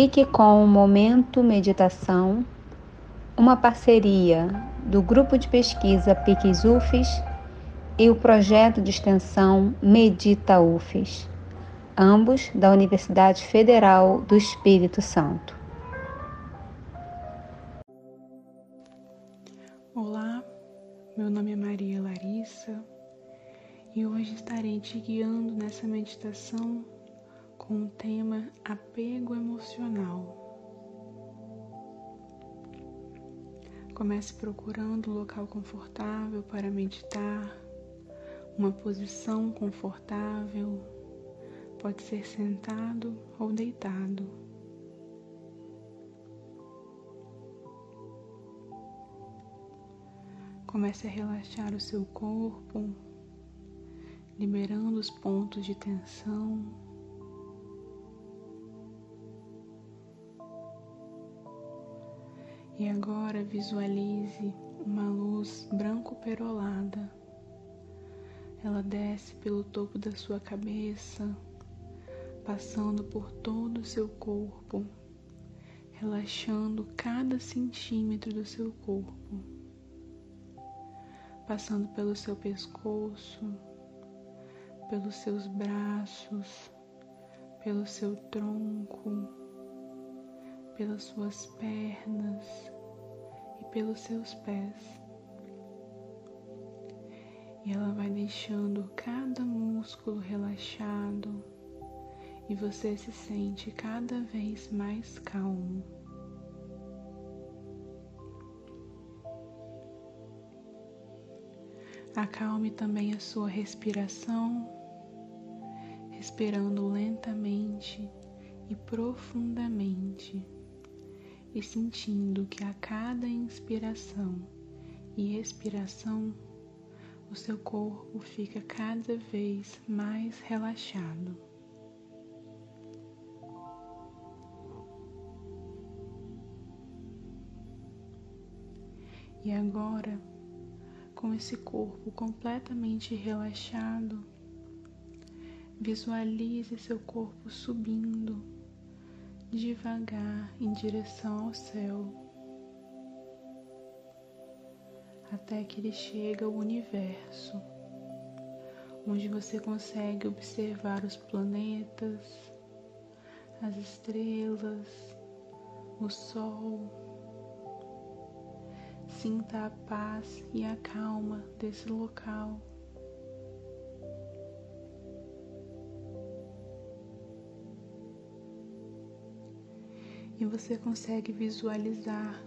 Fique com o Momento Meditação, uma parceria do Grupo de Pesquisa PICS UFES e o projeto de extensão Medita UFES, ambos da Universidade Federal do Espírito Santo. Olá, meu nome é Maria Larissa e hoje estarei te guiando nessa meditação com o tema apego emocional. Comece procurando um local confortável para meditar, uma posição confortável, pode ser sentado ou deitado. Comece a relaxar o seu corpo, liberando os pontos de tensão. E agora visualize uma luz branco perolada. Ela desce pelo topo da sua cabeça, passando por todo o seu corpo, relaxando cada centímetro do seu corpo, passando pelo seu pescoço, pelos seus braços, pelo seu tronco pelas suas pernas e pelos seus pés. E ela vai deixando cada músculo relaxado e você se sente cada vez mais calmo. Acalme também a sua respiração, respirando lentamente e profundamente e sentindo que a cada inspiração e expiração o seu corpo fica cada vez mais relaxado. E agora, com esse corpo completamente relaxado, visualize seu corpo subindo devagar em direção ao céu, até que ele chega ao universo, onde você consegue observar os planetas, as estrelas, o sol. Sinta a paz e a calma desse local. E você consegue visualizar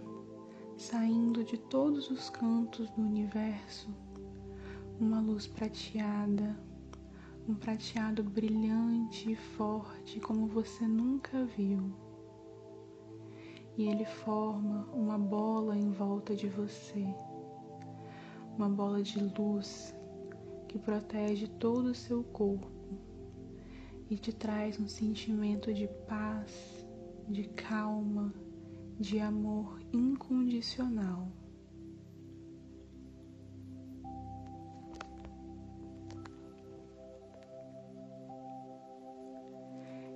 saindo de todos os cantos do universo uma luz prateada, um prateado brilhante e forte como você nunca viu. E ele forma uma bola em volta de você, uma bola de luz que protege todo o seu corpo e te traz um sentimento de paz de calma, de amor incondicional.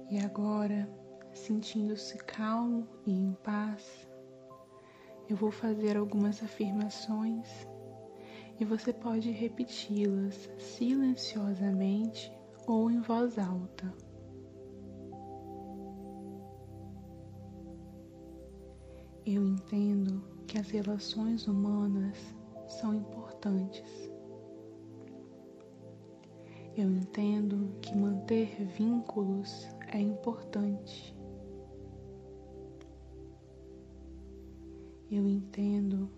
E agora, sentindo-se calmo e em paz, eu vou fazer algumas afirmações e você pode repeti-las silenciosamente ou em voz alta. Eu entendo que as relações humanas são importantes. Eu entendo que manter vínculos é importante. Eu entendo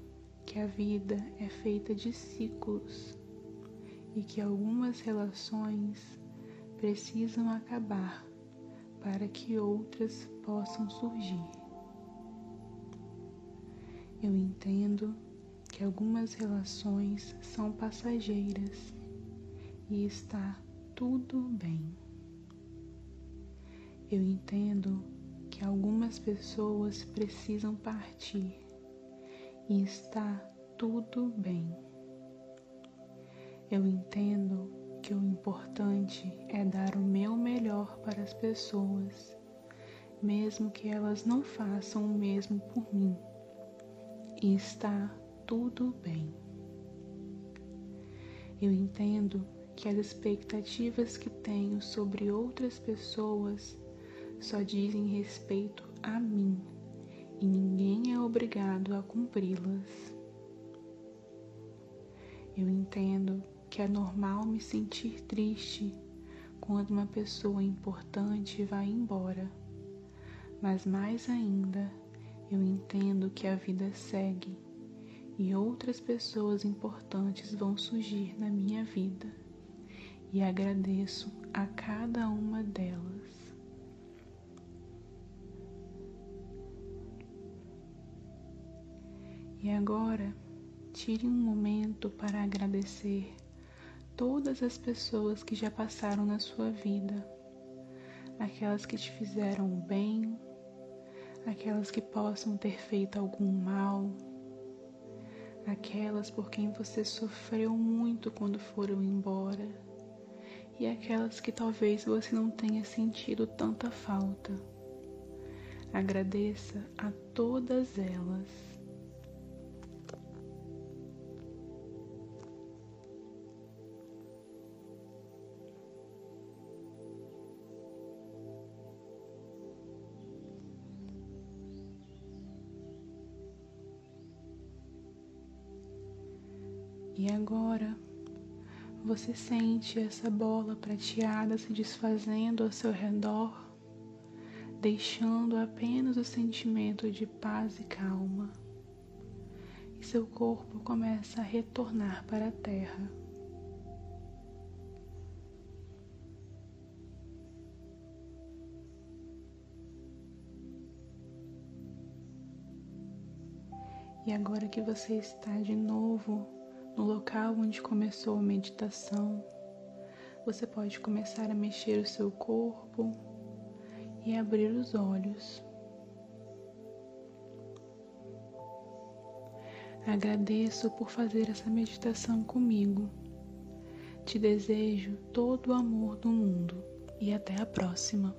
que a vida é feita de ciclos e que algumas relações precisam acabar para que outras possam surgir. Eu entendo que algumas relações são passageiras e está tudo bem. Eu entendo que algumas pessoas precisam partir e está tudo bem. Eu entendo que o importante é dar o meu melhor para as pessoas mesmo que elas não façam o mesmo por mim. E está tudo bem. Eu entendo que as expectativas que tenho sobre outras pessoas só dizem respeito a mim e ninguém é obrigado a cumpri-las. Eu entendo que é normal me sentir triste quando uma pessoa importante vai embora, mas mais ainda, eu entendo que a vida segue e outras pessoas importantes vão surgir na minha vida e agradeço a cada uma delas. E agora, tire um momento para agradecer todas as pessoas que já passaram na sua vida, aquelas que te fizeram bem, aquelas que possam ter feito algum mal, aquelas por quem você sofreu muito quando foram embora e aquelas que talvez você não tenha sentido tanta falta. Agradeça a todas elas. E agora você sente essa bola prateada se desfazendo ao seu redor, deixando apenas o sentimento de paz e calma. E seu corpo começa a retornar para a terra. E agora que você está de novo no local onde começou a meditação, você pode começar a mexer o seu corpo e abrir os olhos. Agradeço por fazer essa meditação comigo. Te desejo todo o amor do mundo e até a próxima.